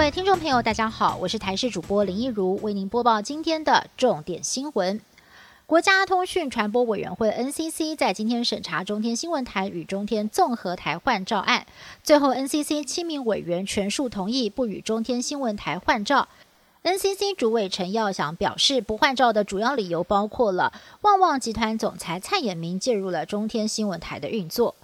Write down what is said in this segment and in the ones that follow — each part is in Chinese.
各位听众朋友，大家好，我是台视主播林一如，为您播报今天的重点新闻。国家通讯传播委员会 NCC 在今天审查中天新闻台与中天综合台换照案，最后 NCC 七名委员全数同意不与中天新闻台换照。NCC 主委陈耀祥表示，不换照的主要理由包括了旺旺集团总裁蔡衍明介入了中天新闻台的运作。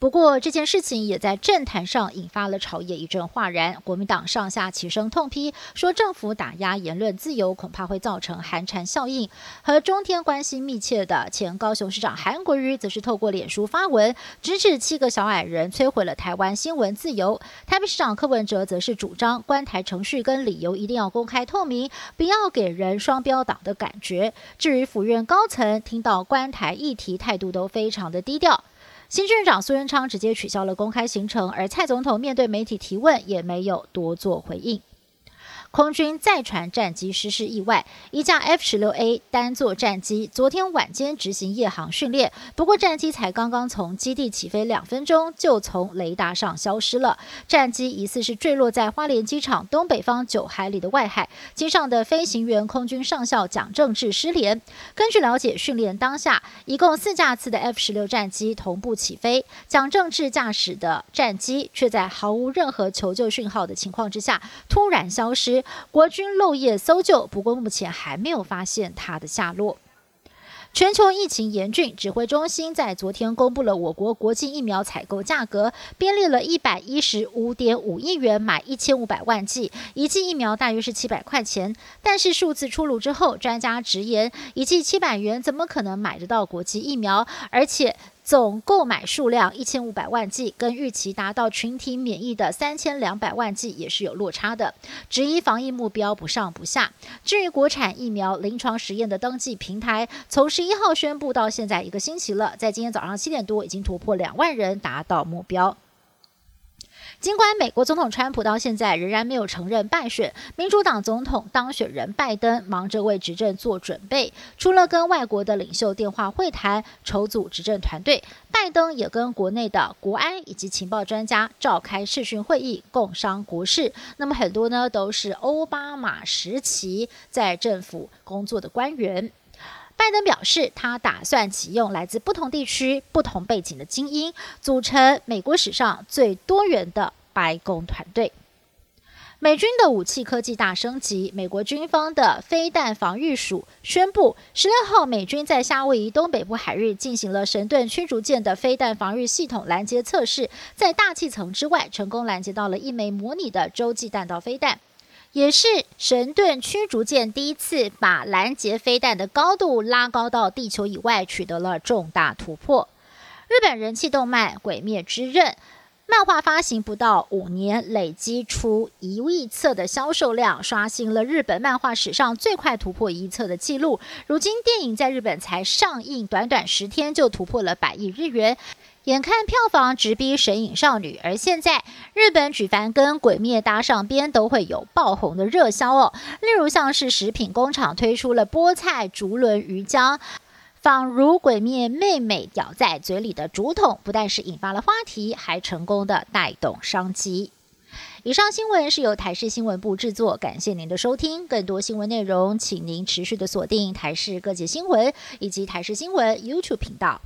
不过这件事情也在政坛上引发了朝野一阵哗然，国民党上下齐声痛批，说政府打压言论自由，恐怕会造成寒蝉效应。和中天关系密切的前高雄市长韩国瑜，则是透过脸书发文，直指七个小矮人摧毁了台湾新闻自由。台北市长柯文哲则是主张关台程序跟理由一定要公开透明，不要给人双标党的感觉。至于府院高层，听到关台议题，态度都非常的低调。新市长苏贞昌直接取消了公开行程，而蔡总统面对媒体提问也没有多做回应。空军载船战机失事意外，一架 F 十六 A 单座战机昨天晚间执行夜航训练，不过战机才刚刚从基地起飞两分钟，就从雷达上消失了。战机疑似是坠落在花莲机场东北方九海里的外海，机上的飞行员空军上校蒋正志失联。根据了解，训练当下一共四架次的 F 十六战机同步起飞，蒋正志驾驶的战机却在毫无任何求救讯号的情况之下突然消失。国军漏夜搜救，不过目前还没有发现他的下落。全球疫情严峻，指挥中心在昨天公布了我国国际疫苗采购价格，编列了一百一十五点五亿元买一千五百万剂，一剂疫苗大约是七百块钱。但是数字出炉之后，专家直言，一剂七百元怎么可能买得到国际疫苗？而且。总购买数量一千五百万剂，跟预期达到群体免疫的三千两百万剂也是有落差的，质疑防疫目标不上不下。至于国产疫苗临床实验的登记平台，从十一号宣布到现在一个星期了，在今天早上七点多已经突破两万人，达到目标。尽管美国总统川普到现在仍然没有承认败选，民主党总统当选人拜登忙着为执政做准备，除了跟外国的领袖电话会谈、筹组执政团队，拜登也跟国内的国安以及情报专家召开视讯会议，共商国事。那么很多呢都是奥巴马时期在政府工作的官员。拜登表示，他打算启用来自不同地区、不同背景的精英，组成美国史上最多元的白宫团队。美军的武器科技大升级，美国军方的飞弹防御署宣布，十六号美军在夏威夷东北部海域进行了神盾驱逐舰的飞弹防御系统拦截测试，在大气层之外成功拦截到了一枚模拟的洲际弹道飞弹。也是神盾驱逐舰第一次把拦截飞弹的高度拉高到地球以外，取得了重大突破。日本人气动漫《鬼灭之刃》漫画发行不到五年，累积出一亿册的销售量，刷新了日本漫画史上最快突破一亿册的记录。如今电影在日本才上映，短短十天就突破了百亿日元。眼看票房直逼《神隐少女》，而现在日本举凡跟《鬼灭》搭上边，都会有爆红的热销哦。例如像是食品工厂推出了菠菜竹轮鱼浆，仿如《鬼灭》妹妹咬在嘴里的竹筒，不但是引发了话题，还成功的带动商机。以上新闻是由台视新闻部制作，感谢您的收听。更多新闻内容，请您持续的锁定台视各界新闻以及台视新闻 YouTube 频道。